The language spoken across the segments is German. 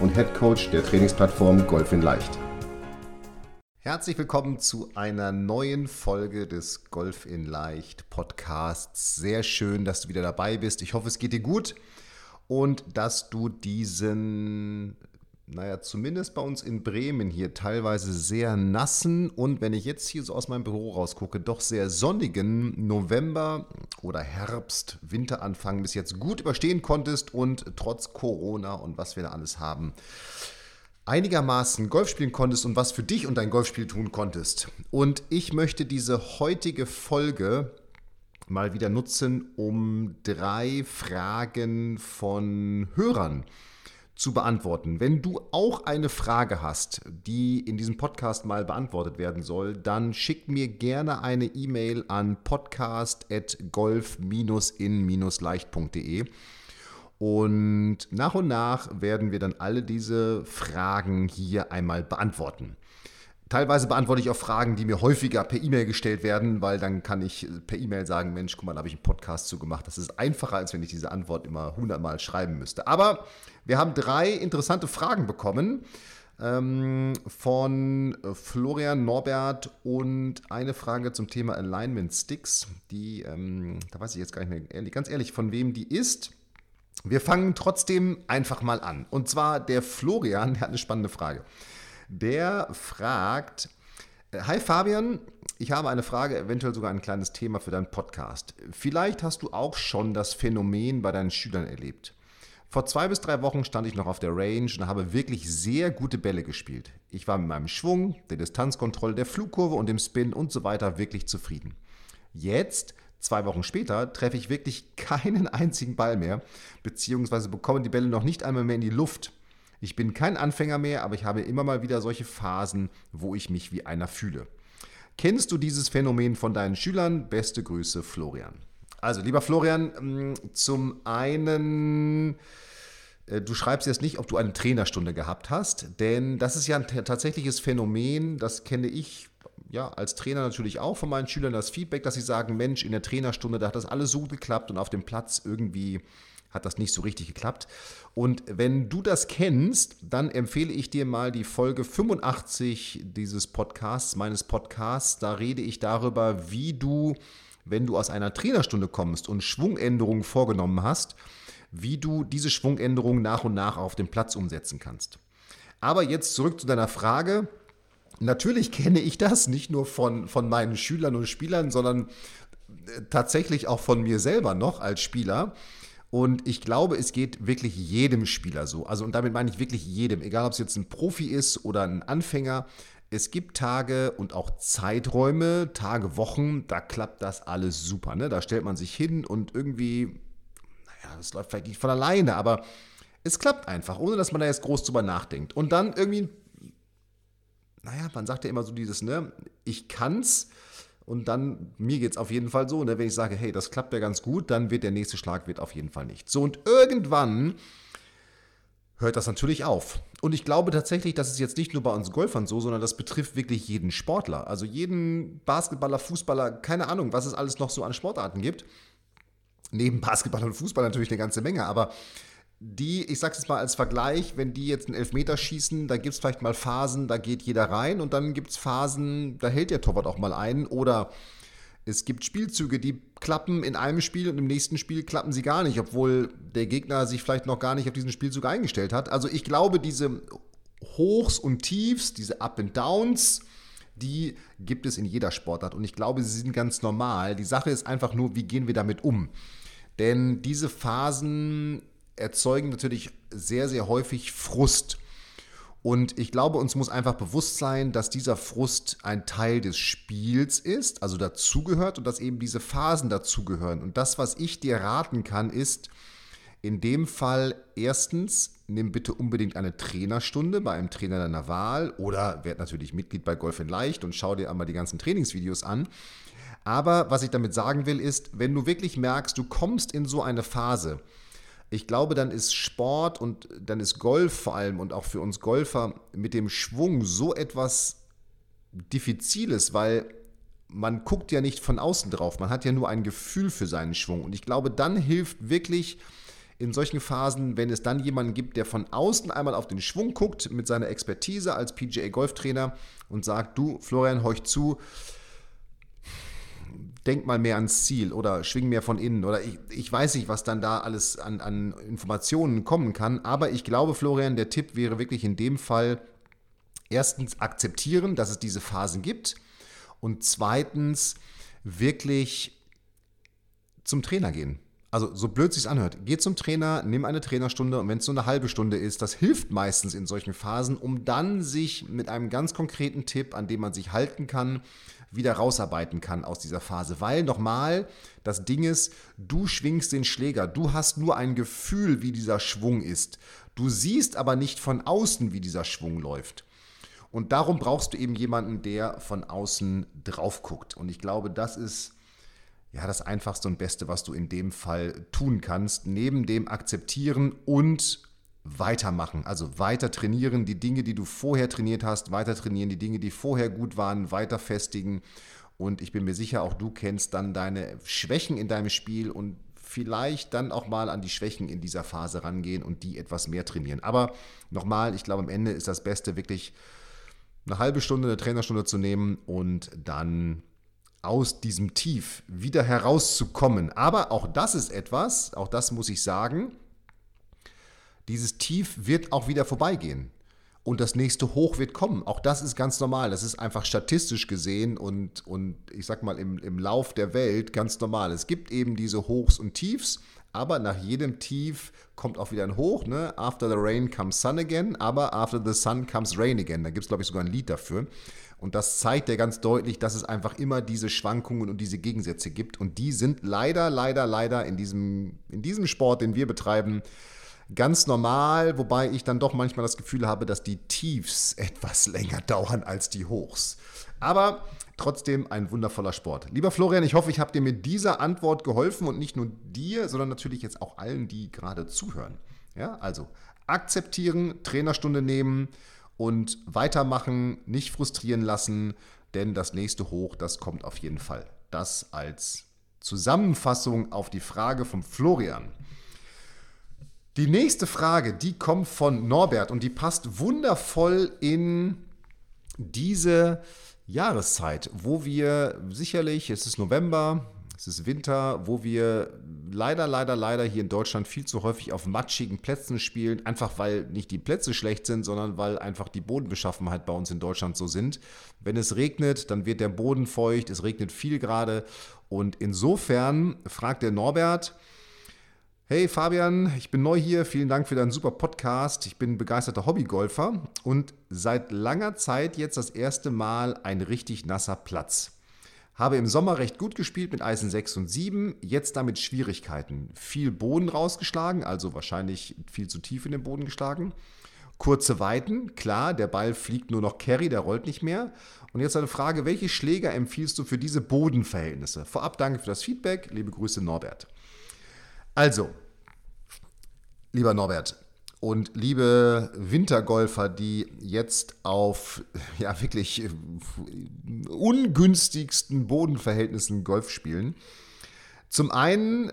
und Head Coach der Trainingsplattform Golf in Leicht. Herzlich willkommen zu einer neuen Folge des Golf in Leicht Podcasts. Sehr schön, dass du wieder dabei bist. Ich hoffe, es geht dir gut und dass du diesen naja, zumindest bei uns in Bremen hier teilweise sehr nassen und wenn ich jetzt hier so aus meinem Büro rausgucke, doch sehr sonnigen November oder Herbst, Winteranfang bis jetzt gut überstehen konntest und trotz Corona und was wir da alles haben, einigermaßen Golf spielen konntest und was für dich und dein Golfspiel tun konntest. Und ich möchte diese heutige Folge mal wieder nutzen, um drei Fragen von Hörern zu zu beantworten. Wenn du auch eine Frage hast, die in diesem Podcast mal beantwortet werden soll, dann schick mir gerne eine E-Mail an podcast.golf-in-leicht.de. Und nach und nach werden wir dann alle diese Fragen hier einmal beantworten. Teilweise beantworte ich auch Fragen, die mir häufiger per E-Mail gestellt werden, weil dann kann ich per E-Mail sagen, Mensch, guck mal, da habe ich einen Podcast zu gemacht. Das ist einfacher, als wenn ich diese Antwort immer hundertmal schreiben müsste. Aber wir haben drei interessante Fragen bekommen ähm, von Florian Norbert und eine Frage zum Thema Alignment Sticks. Die, ähm, da weiß ich jetzt gar nicht mehr ganz ehrlich, von wem die ist. Wir fangen trotzdem einfach mal an. Und zwar der Florian, der hat eine spannende Frage. Der fragt, äh, Hi Fabian, ich habe eine Frage, eventuell sogar ein kleines Thema für deinen Podcast. Vielleicht hast du auch schon das Phänomen bei deinen Schülern erlebt. Vor zwei bis drei Wochen stand ich noch auf der Range und habe wirklich sehr gute Bälle gespielt. Ich war mit meinem Schwung, der Distanzkontrolle, der Flugkurve und dem Spin und so weiter wirklich zufrieden. Jetzt, zwei Wochen später, treffe ich wirklich keinen einzigen Ball mehr, beziehungsweise bekomme die Bälle noch nicht einmal mehr in die Luft. Ich bin kein Anfänger mehr, aber ich habe immer mal wieder solche Phasen, wo ich mich wie einer fühle. Kennst du dieses Phänomen von deinen Schülern? Beste Grüße, Florian. Also, lieber Florian, mm, zum einen, äh, du schreibst jetzt nicht, ob du eine Trainerstunde gehabt hast, denn das ist ja ein tatsächliches Phänomen, das kenne ich ja, als Trainer natürlich auch von meinen Schülern das Feedback, dass sie sagen, Mensch, in der Trainerstunde, da hat das alles so geklappt und auf dem Platz irgendwie hat das nicht so richtig geklappt. Und wenn du das kennst, dann empfehle ich dir mal die Folge 85 dieses Podcasts, meines Podcasts. Da rede ich darüber, wie du, wenn du aus einer Trainerstunde kommst und Schwungänderungen vorgenommen hast, wie du diese Schwungänderungen nach und nach auf dem Platz umsetzen kannst. Aber jetzt zurück zu deiner Frage. Natürlich kenne ich das nicht nur von, von meinen Schülern und Spielern, sondern äh, tatsächlich auch von mir selber noch als Spieler. Und ich glaube, es geht wirklich jedem Spieler so. Also, und damit meine ich wirklich jedem, egal ob es jetzt ein Profi ist oder ein Anfänger. Es gibt Tage und auch Zeiträume, Tage, Wochen, da klappt das alles super. Ne? Da stellt man sich hin und irgendwie, naja, das läuft vielleicht nicht von alleine, aber es klappt einfach, ohne dass man da jetzt groß drüber nachdenkt. Und dann irgendwie, naja, man sagt ja immer so dieses, ne, ich kann's, und dann, mir geht es auf jeden Fall so. Ne, wenn ich sage, hey, das klappt ja ganz gut, dann wird der nächste Schlag wird auf jeden Fall nicht. So, und irgendwann hört das natürlich auf. Und ich glaube tatsächlich, das ist jetzt nicht nur bei uns Golfern so, sondern das betrifft wirklich jeden Sportler. Also jeden Basketballer, Fußballer, keine Ahnung, was es alles noch so an Sportarten gibt. Neben Basketball und Fußball natürlich eine ganze Menge, aber die, ich sag's jetzt mal als Vergleich, wenn die jetzt einen Elfmeter schießen, da gibt es vielleicht mal Phasen, da geht jeder rein und dann gibt es Phasen, da hält der Torwart auch mal ein oder es gibt Spielzüge, die klappen in einem Spiel und im nächsten Spiel klappen sie gar nicht, obwohl der Gegner sich vielleicht noch gar nicht auf diesen Spielzug eingestellt hat. Also ich glaube, diese Hochs und Tiefs, diese Up and Downs, die gibt es in jeder Sportart und ich glaube, sie sind ganz normal. Die Sache ist einfach nur, wie gehen wir damit um? Denn diese Phasen erzeugen natürlich sehr, sehr häufig Frust. Und ich glaube, uns muss einfach bewusst sein, dass dieser Frust ein Teil des Spiels ist, also dazugehört und dass eben diese Phasen dazugehören. Und das, was ich dir raten kann, ist, In dem Fall erstens, nimm bitte unbedingt eine Trainerstunde bei einem Trainer deiner Wahl oder werd natürlich Mitglied bei Golf in Leicht und schau dir einmal die ganzen Trainingsvideos an. Aber was ich damit sagen will, ist, wenn du wirklich merkst, du kommst in so eine Phase, ich glaube, dann ist Sport und dann ist Golf vor allem und auch für uns Golfer mit dem Schwung so etwas Diffiziles, weil man guckt ja nicht von außen drauf, man hat ja nur ein Gefühl für seinen Schwung. Und ich glaube, dann hilft wirklich in solchen Phasen, wenn es dann jemanden gibt, der von außen einmal auf den Schwung guckt mit seiner Expertise als PGA Golftrainer und sagt, du Florian, horch zu, denk mal mehr ans Ziel oder schwing mehr von innen oder ich, ich weiß nicht, was dann da alles an, an Informationen kommen kann, aber ich glaube, Florian, der Tipp wäre wirklich in dem Fall erstens akzeptieren, dass es diese Phasen gibt und zweitens wirklich zum Trainer gehen. Also so blöd sich anhört, geh zum Trainer, nimm eine Trainerstunde und wenn es nur eine halbe Stunde ist, das hilft meistens in solchen Phasen, um dann sich mit einem ganz konkreten Tipp, an dem man sich halten kann, wieder rausarbeiten kann aus dieser Phase. Weil nochmal, das Ding ist, du schwingst den Schläger, du hast nur ein Gefühl, wie dieser Schwung ist. Du siehst aber nicht von außen, wie dieser Schwung läuft. Und darum brauchst du eben jemanden, der von außen drauf guckt. Und ich glaube, das ist ja das Einfachste und Beste, was du in dem Fall tun kannst. Neben dem Akzeptieren und weitermachen. Also weiter trainieren, die Dinge, die du vorher trainiert hast, weiter trainieren, die Dinge, die vorher gut waren, weiter festigen. Und ich bin mir sicher, auch du kennst dann deine Schwächen in deinem Spiel und vielleicht dann auch mal an die Schwächen in dieser Phase rangehen und die etwas mehr trainieren. Aber nochmal, ich glaube, am Ende ist das Beste wirklich eine halbe Stunde, eine Trainerstunde zu nehmen und dann aus diesem Tief wieder herauszukommen. Aber auch das ist etwas, auch das muss ich sagen, dieses Tief wird auch wieder vorbeigehen. Und das nächste Hoch wird kommen. Auch das ist ganz normal. Das ist einfach statistisch gesehen und, und ich sag mal im, im Lauf der Welt ganz normal. Es gibt eben diese Hochs und Tiefs, aber nach jedem Tief kommt auch wieder ein Hoch. Ne? After the rain comes sun again, aber after the sun comes rain again. Da gibt es, glaube ich, sogar ein Lied dafür. Und das zeigt ja ganz deutlich, dass es einfach immer diese Schwankungen und diese Gegensätze gibt. Und die sind leider, leider, leider in diesem, in diesem Sport, den wir betreiben, ganz normal, wobei ich dann doch manchmal das Gefühl habe, dass die Tiefs etwas länger dauern als die Hochs. Aber trotzdem ein wundervoller Sport. Lieber Florian, ich hoffe, ich habe dir mit dieser Antwort geholfen und nicht nur dir, sondern natürlich jetzt auch allen, die gerade zuhören. Ja, also akzeptieren, Trainerstunde nehmen und weitermachen, nicht frustrieren lassen, denn das nächste Hoch, das kommt auf jeden Fall. Das als Zusammenfassung auf die Frage von Florian. Die nächste Frage, die kommt von Norbert und die passt wundervoll in diese Jahreszeit, wo wir sicherlich, es ist November, es ist Winter, wo wir leider, leider, leider hier in Deutschland viel zu häufig auf matschigen Plätzen spielen. Einfach weil nicht die Plätze schlecht sind, sondern weil einfach die Bodenbeschaffenheit bei uns in Deutschland so sind. Wenn es regnet, dann wird der Boden feucht, es regnet viel gerade. Und insofern fragt der Norbert, Hey Fabian, ich bin neu hier. Vielen Dank für deinen super Podcast. Ich bin begeisterter Hobbygolfer und seit langer Zeit jetzt das erste Mal ein richtig nasser Platz. Habe im Sommer recht gut gespielt mit Eisen 6 und 7, jetzt damit Schwierigkeiten. Viel Boden rausgeschlagen, also wahrscheinlich viel zu tief in den Boden geschlagen. Kurze Weiten, klar, der Ball fliegt nur noch Carry, der rollt nicht mehr. Und jetzt eine Frage, welche Schläger empfiehlst du für diese Bodenverhältnisse? Vorab danke für das Feedback, liebe Grüße Norbert. Also, lieber Norbert und liebe Wintergolfer, die jetzt auf ja wirklich ungünstigsten Bodenverhältnissen Golf spielen. Zum einen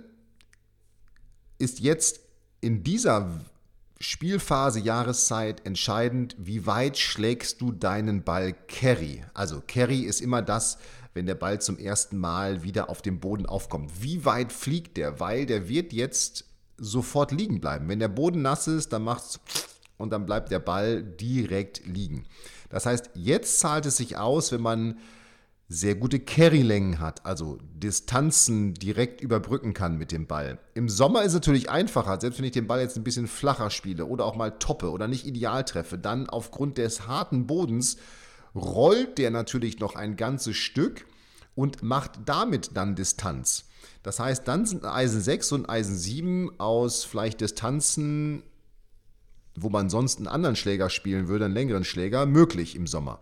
ist jetzt in dieser Spielphase, Jahreszeit entscheidend, wie weit schlägst du deinen Ball Carry. Also Carry ist immer das, wenn der Ball zum ersten Mal wieder auf dem Boden aufkommt. Wie weit fliegt der? Weil der wird jetzt sofort liegen bleiben. Wenn der Boden nass ist, dann macht's und dann bleibt der Ball direkt liegen. Das heißt, jetzt zahlt es sich aus, wenn man sehr gute Carry-Längen hat, also Distanzen direkt überbrücken kann mit dem Ball. Im Sommer ist es natürlich einfacher, selbst wenn ich den Ball jetzt ein bisschen flacher spiele oder auch mal toppe oder nicht ideal treffe, dann aufgrund des harten Bodens rollt der natürlich noch ein ganzes Stück und macht damit dann Distanz. Das heißt, dann sind Eisen 6 und Eisen 7 aus vielleicht Distanzen, wo man sonst einen anderen Schläger spielen würde, einen längeren Schläger, möglich im Sommer.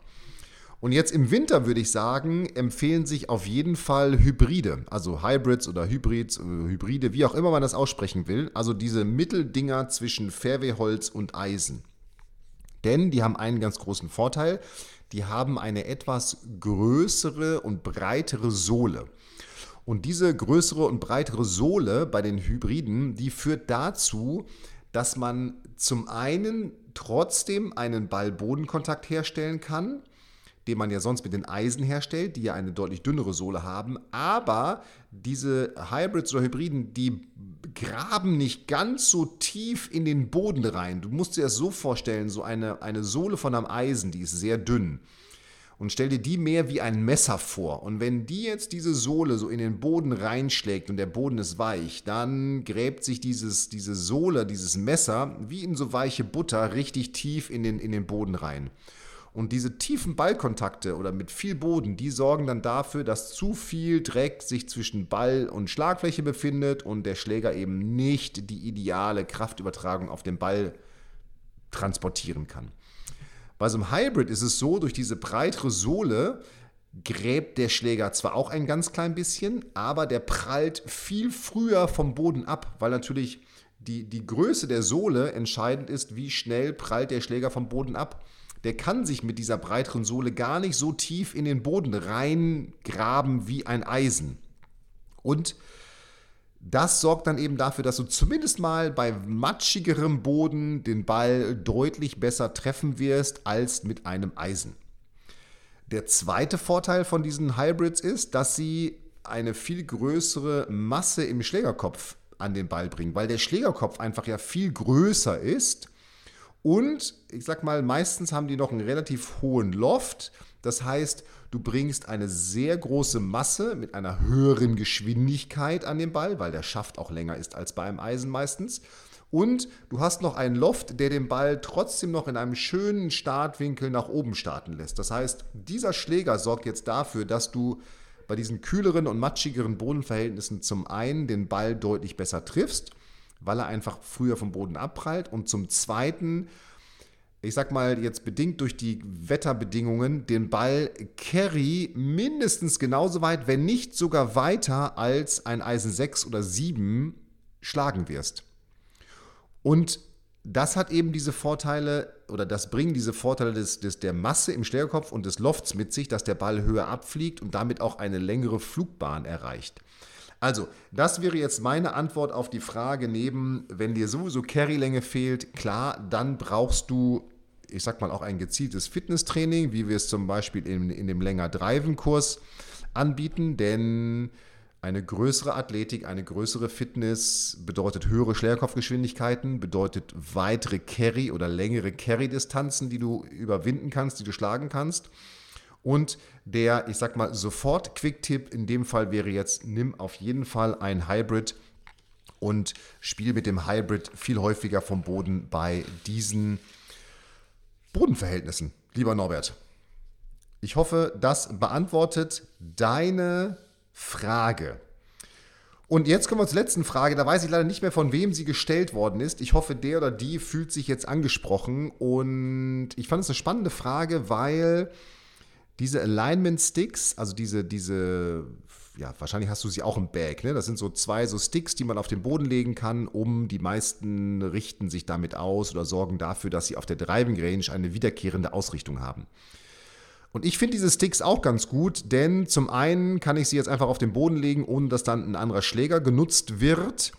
Und jetzt im Winter würde ich sagen, empfehlen sich auf jeden Fall Hybride, also Hybrids oder Hybrids, äh, Hybride, wie auch immer man das aussprechen will. Also diese Mitteldinger zwischen Fairwayholz und Eisen. Denn die haben einen ganz großen Vorteil. Die haben eine etwas größere und breitere Sohle. Und diese größere und breitere Sohle bei den Hybriden, die führt dazu, dass man zum einen trotzdem einen Ball-Bodenkontakt herstellen kann den man ja sonst mit den Eisen herstellt, die ja eine deutlich dünnere Sohle haben. Aber diese Hybrids oder Hybriden, die graben nicht ganz so tief in den Boden rein. Du musst dir das so vorstellen, so eine, eine Sohle von einem Eisen, die ist sehr dünn. Und stell dir die mehr wie ein Messer vor. Und wenn die jetzt diese Sohle so in den Boden reinschlägt und der Boden ist weich, dann gräbt sich dieses, diese Sohle, dieses Messer, wie in so weiche Butter, richtig tief in den, in den Boden rein. Und diese tiefen Ballkontakte oder mit viel Boden, die sorgen dann dafür, dass zu viel Dreck sich zwischen Ball und Schlagfläche befindet und der Schläger eben nicht die ideale Kraftübertragung auf den Ball transportieren kann. Bei so einem Hybrid ist es so, durch diese breitere Sohle gräbt der Schläger zwar auch ein ganz klein bisschen, aber der prallt viel früher vom Boden ab, weil natürlich die, die Größe der Sohle entscheidend ist, wie schnell prallt der Schläger vom Boden ab der kann sich mit dieser breiteren Sohle gar nicht so tief in den Boden reingraben wie ein Eisen. Und das sorgt dann eben dafür, dass du zumindest mal bei matschigerem Boden den Ball deutlich besser treffen wirst als mit einem Eisen. Der zweite Vorteil von diesen Hybrids ist, dass sie eine viel größere Masse im Schlägerkopf an den Ball bringen, weil der Schlägerkopf einfach ja viel größer ist und ich sag mal, meistens haben die noch einen relativ hohen Loft. Das heißt, du bringst eine sehr große Masse mit einer höheren Geschwindigkeit an den Ball, weil der Schaft auch länger ist als bei einem Eisen meistens. Und du hast noch einen Loft, der den Ball trotzdem noch in einem schönen Startwinkel nach oben starten lässt. Das heißt, dieser Schläger sorgt jetzt dafür, dass du bei diesen kühleren und matschigeren Bodenverhältnissen zum einen den Ball deutlich besser triffst weil er einfach früher vom Boden abprallt. Und zum Zweiten, ich sag mal jetzt bedingt durch die Wetterbedingungen, den Ball Carry mindestens genauso weit, wenn nicht sogar weiter als ein Eisen 6 oder 7 schlagen wirst. Und das hat eben diese Vorteile oder das bringen diese Vorteile des, des, der Masse im Schlägerkopf und des Lofts mit sich, dass der Ball höher abfliegt und damit auch eine längere Flugbahn erreicht. Also, das wäre jetzt meine Antwort auf die Frage neben, wenn dir sowieso Carrylänge fehlt, klar, dann brauchst du, ich sag mal, auch ein gezieltes Fitnesstraining, wie wir es zum Beispiel in, in dem länger Driven-Kurs anbieten, denn eine größere Athletik, eine größere Fitness bedeutet höhere Schlägerkopfgeschwindigkeiten, bedeutet weitere Carry- oder längere Carry-Distanzen, die du überwinden kannst, die du schlagen kannst. Und der, ich sag mal, sofort Quick-Tipp in dem Fall wäre jetzt, nimm auf jeden Fall ein Hybrid und spiel mit dem Hybrid viel häufiger vom Boden bei diesen Bodenverhältnissen, lieber Norbert. Ich hoffe, das beantwortet deine Frage. Und jetzt kommen wir zur letzten Frage. Da weiß ich leider nicht mehr, von wem sie gestellt worden ist. Ich hoffe, der oder die fühlt sich jetzt angesprochen. Und ich fand es eine spannende Frage, weil diese Alignment Sticks, also diese, diese, ja, wahrscheinlich hast du sie auch im Bag, ne? Das sind so zwei so Sticks, die man auf den Boden legen kann, um die meisten richten sich damit aus oder sorgen dafür, dass sie auf der Driving Range eine wiederkehrende Ausrichtung haben. Und ich finde diese Sticks auch ganz gut, denn zum einen kann ich sie jetzt einfach auf den Boden legen, ohne dass dann ein anderer Schläger genutzt wird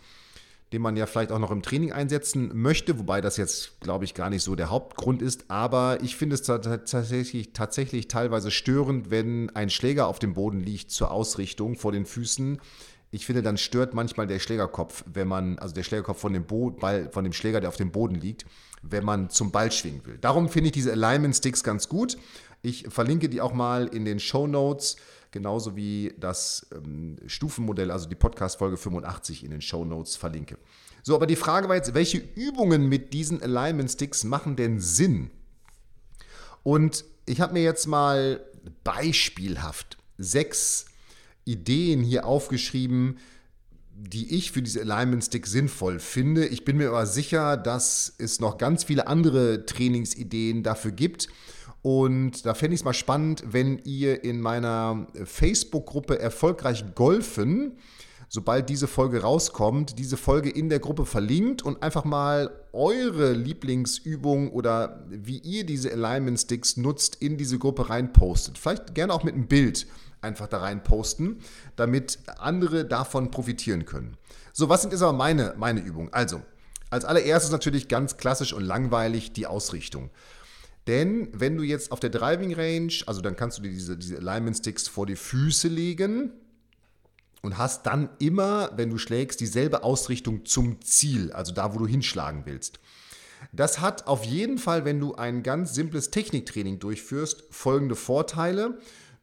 den man ja vielleicht auch noch im Training einsetzen möchte, wobei das jetzt, glaube ich, gar nicht so der Hauptgrund ist. Aber ich finde es tatsächlich, tatsächlich teilweise störend, wenn ein Schläger auf dem Boden liegt zur Ausrichtung vor den Füßen. Ich finde, dann stört manchmal der Schlägerkopf, wenn man, also der Schlägerkopf von dem, Bo Ball, von dem Schläger, der auf dem Boden liegt, wenn man zum Ball schwingen will. Darum finde ich diese Alignment Sticks ganz gut. Ich verlinke die auch mal in den Show Notes genauso wie das ähm, Stufenmodell, also die Podcast-Folge 85 in den Show Notes verlinke. So, aber die Frage war jetzt, welche Übungen mit diesen Alignment Sticks machen denn Sinn? Und ich habe mir jetzt mal beispielhaft sechs Ideen hier aufgeschrieben, die ich für diese Alignment Stick sinnvoll finde. Ich bin mir aber sicher, dass es noch ganz viele andere Trainingsideen dafür gibt. Und da fände ich es mal spannend, wenn ihr in meiner Facebook-Gruppe Erfolgreich Golfen, sobald diese Folge rauskommt, diese Folge in der Gruppe verlinkt und einfach mal eure Lieblingsübung oder wie ihr diese Alignment Sticks nutzt, in diese Gruppe reinpostet. Vielleicht gerne auch mit einem Bild einfach da rein posten, damit andere davon profitieren können. So, was sind jetzt aber meine, meine Übungen? Also, als allererstes natürlich ganz klassisch und langweilig die Ausrichtung. Denn wenn du jetzt auf der Driving Range, also dann kannst du dir diese, diese Alignment Sticks vor die Füße legen und hast dann immer, wenn du schlägst, dieselbe Ausrichtung zum Ziel, also da, wo du hinschlagen willst. Das hat auf jeden Fall, wenn du ein ganz simples Techniktraining durchführst, folgende Vorteile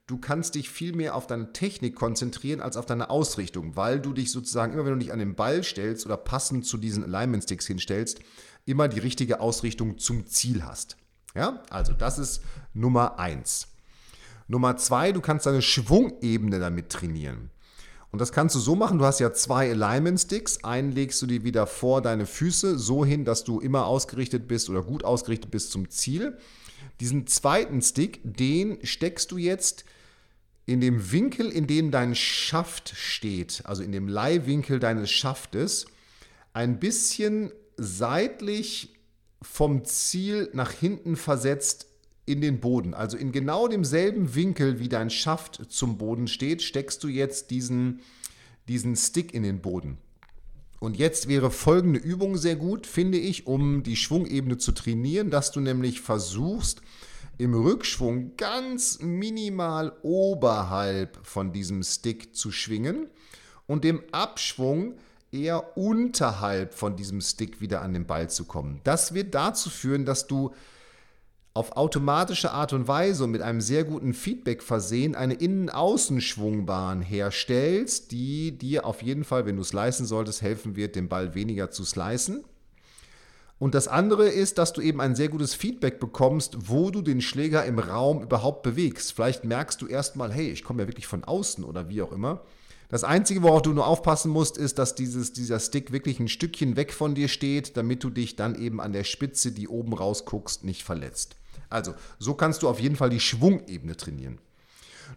du kannst dich viel mehr auf deine Technik konzentrieren als auf deine Ausrichtung, weil du dich sozusagen immer, wenn du dich an den Ball stellst oder passend zu diesen Alignment Sticks hinstellst, immer die richtige Ausrichtung zum Ziel hast. Ja, also das ist Nummer eins. Nummer zwei, du kannst deine Schwungebene damit trainieren. Und das kannst du so machen, du hast ja zwei Alignment Sticks, einen legst du dir wieder vor deine Füße so hin, dass du immer ausgerichtet bist oder gut ausgerichtet bist zum Ziel. Diesen zweiten Stick, den steckst du jetzt in dem Winkel, in dem dein Schaft steht, also in dem Leihwinkel deines Schaftes, ein bisschen seitlich vom Ziel nach hinten versetzt in den Boden. Also in genau demselben Winkel, wie dein Schaft zum Boden steht, steckst du jetzt diesen, diesen Stick in den Boden. Und jetzt wäre folgende Übung sehr gut, finde ich, um die Schwungebene zu trainieren, dass du nämlich versuchst, im Rückschwung ganz minimal oberhalb von diesem Stick zu schwingen und im Abschwung eher unterhalb von diesem Stick wieder an den Ball zu kommen. Das wird dazu führen, dass du auf automatische Art und Weise und mit einem sehr guten Feedback versehen eine Innen-Außen-Schwungbahn herstellst, die dir auf jeden Fall, wenn du es leisten solltest, helfen wird, den Ball weniger zu slicen. Und das andere ist, dass du eben ein sehr gutes Feedback bekommst, wo du den Schläger im Raum überhaupt bewegst. Vielleicht merkst du erstmal, hey, ich komme ja wirklich von außen oder wie auch immer. Das Einzige, worauf du nur aufpassen musst, ist, dass dieses, dieser Stick wirklich ein Stückchen weg von dir steht, damit du dich dann eben an der Spitze, die oben rausguckst, nicht verletzt. Also, so kannst du auf jeden Fall die Schwungebene trainieren.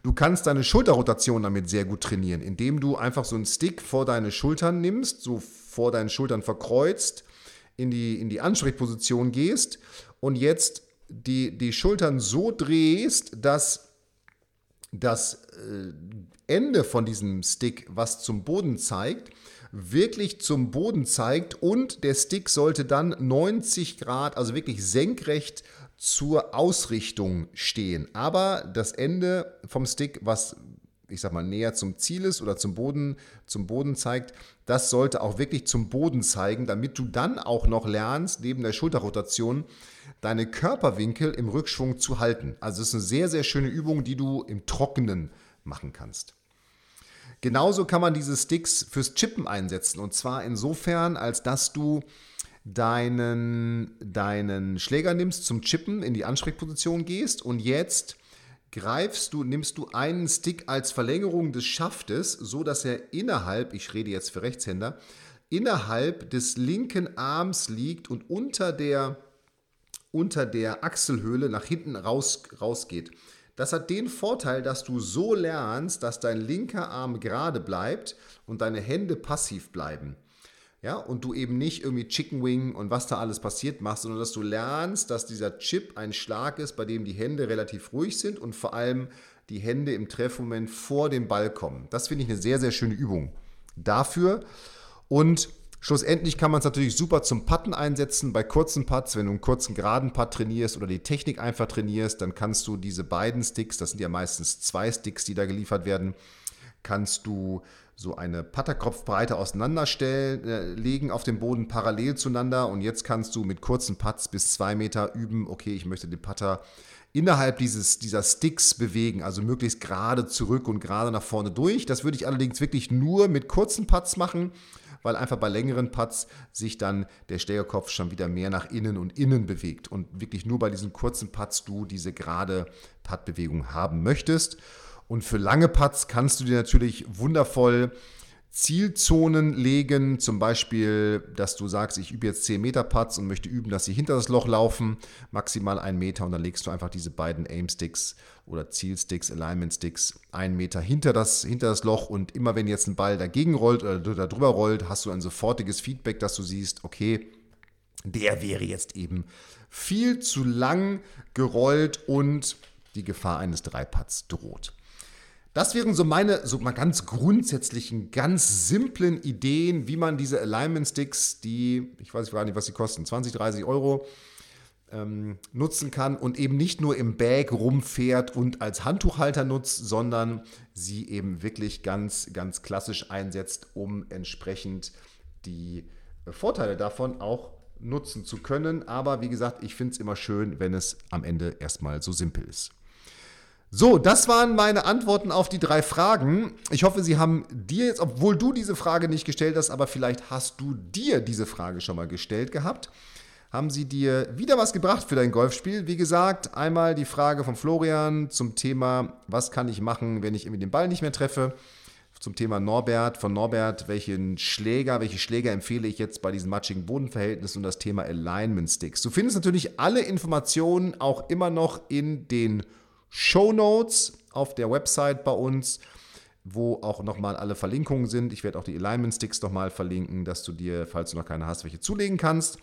Du kannst deine Schulterrotation damit sehr gut trainieren, indem du einfach so einen Stick vor deine Schultern nimmst, so vor deinen Schultern verkreuzt in die, in die Ansprechposition gehst und jetzt die, die Schultern so drehst, dass das äh, Ende von diesem Stick, was zum Boden zeigt, wirklich zum Boden zeigt und der Stick sollte dann 90 Grad, also wirklich senkrecht zur Ausrichtung stehen. Aber das Ende vom Stick, was ich sag mal, näher zum Ziel ist oder zum Boden, zum Boden zeigt, das sollte auch wirklich zum Boden zeigen, damit du dann auch noch lernst, neben der Schulterrotation, deine Körperwinkel im Rückschwung zu halten. Also es ist eine sehr, sehr schöne Übung, die du im Trockenen machen kannst. Genauso kann man diese Sticks fürs Chippen einsetzen. Und zwar insofern, als dass du deinen, deinen Schläger nimmst zum Chippen, in die Ansprechposition gehst und jetzt greifst du, nimmst du einen Stick als Verlängerung des Schaftes, so dass er innerhalb, ich rede jetzt für Rechtshänder, innerhalb des linken Arms liegt und unter der, unter der Achselhöhle nach hinten raus, rausgeht. Das hat den Vorteil, dass du so lernst, dass dein linker Arm gerade bleibt und deine Hände passiv bleiben ja, und du eben nicht irgendwie Chicken Wing und was da alles passiert machst, sondern dass du lernst, dass dieser Chip ein Schlag ist, bei dem die Hände relativ ruhig sind und vor allem die Hände im Treffmoment vor den Ball kommen. Das finde ich eine sehr, sehr schöne Übung dafür. Und schlussendlich kann man es natürlich super zum Putten einsetzen. Bei kurzen Putts, wenn du einen kurzen geraden Putt trainierst oder die Technik einfach trainierst, dann kannst du diese beiden Sticks, das sind ja meistens zwei Sticks, die da geliefert werden, kannst du so eine Putterkopfbreite auseinanderstellen, äh, legen auf dem Boden parallel zueinander und jetzt kannst du mit kurzen Putts bis zwei Meter üben, okay, ich möchte den Putter innerhalb dieses, dieser Sticks bewegen, also möglichst gerade zurück und gerade nach vorne durch. Das würde ich allerdings wirklich nur mit kurzen Putts machen, weil einfach bei längeren Putts sich dann der Schlägerkopf schon wieder mehr nach innen und innen bewegt und wirklich nur bei diesen kurzen Putts du diese gerade Puttbewegung haben möchtest. Und für lange Putts kannst du dir natürlich wundervoll Zielzonen legen, zum Beispiel, dass du sagst, ich übe jetzt 10 Meter Putts und möchte üben, dass sie hinter das Loch laufen, maximal einen Meter und dann legst du einfach diese beiden Aim-Sticks oder Zielsticks, Alignment-Sticks einen Meter hinter das, hinter das Loch und immer wenn jetzt ein Ball dagegen rollt oder darüber rollt, hast du ein sofortiges Feedback, dass du siehst, okay, der wäre jetzt eben viel zu lang gerollt und die Gefahr eines Dreipatts droht. Das wären so meine, so mal ganz grundsätzlichen, ganz simplen Ideen, wie man diese Alignment Sticks, die, ich weiß gar nicht, was sie kosten, 20, 30 Euro, ähm, nutzen kann und eben nicht nur im Bag rumfährt und als Handtuchhalter nutzt, sondern sie eben wirklich ganz, ganz klassisch einsetzt, um entsprechend die Vorteile davon auch nutzen zu können. Aber wie gesagt, ich finde es immer schön, wenn es am Ende erstmal so simpel ist. So, das waren meine Antworten auf die drei Fragen. Ich hoffe, sie haben dir jetzt, obwohl du diese Frage nicht gestellt hast, aber vielleicht hast du dir diese Frage schon mal gestellt gehabt, haben sie dir wieder was gebracht für dein Golfspiel. Wie gesagt, einmal die Frage von Florian zum Thema, was kann ich machen, wenn ich irgendwie den Ball nicht mehr treffe? Zum Thema Norbert, von Norbert, welchen Schläger, welche Schläger empfehle ich jetzt bei diesen matschigen Bodenverhältnissen und das Thema Alignment Sticks. Du findest natürlich alle Informationen auch immer noch in den Show Notes auf der Website bei uns, wo auch nochmal alle Verlinkungen sind. Ich werde auch die Alignment Sticks nochmal verlinken, dass du dir, falls du noch keine hast, welche zulegen kannst.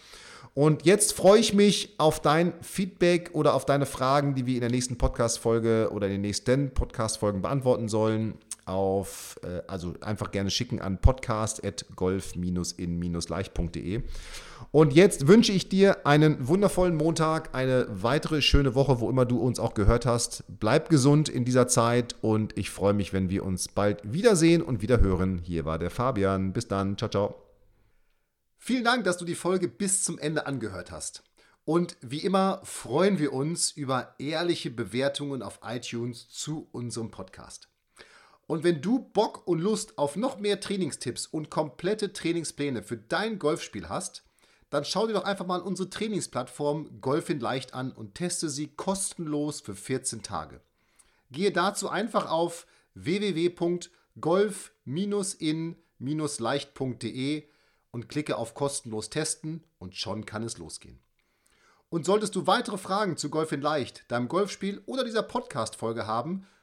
Und jetzt freue ich mich auf dein Feedback oder auf deine Fragen, die wir in der nächsten Podcast-Folge oder in den nächsten Podcast-Folgen beantworten sollen. Auf, äh, also einfach gerne schicken an podcast.golf-in-leicht.de. Und jetzt wünsche ich dir einen wundervollen Montag, eine weitere schöne Woche, wo immer du uns auch gehört hast. Bleib gesund in dieser Zeit und ich freue mich, wenn wir uns bald wiedersehen und wieder hören. Hier war der Fabian. Bis dann. Ciao, ciao. Vielen Dank, dass du die Folge bis zum Ende angehört hast. Und wie immer freuen wir uns über ehrliche Bewertungen auf iTunes zu unserem Podcast. Und wenn du Bock und Lust auf noch mehr Trainingstipps und komplette Trainingspläne für dein Golfspiel hast, dann schau dir doch einfach mal unsere Trainingsplattform Golf in Leicht an und teste sie kostenlos für 14 Tage. Gehe dazu einfach auf www.golf-in-leicht.de und klicke auf kostenlos testen und schon kann es losgehen. Und solltest du weitere Fragen zu Golf in Leicht, deinem Golfspiel oder dieser Podcast-Folge haben,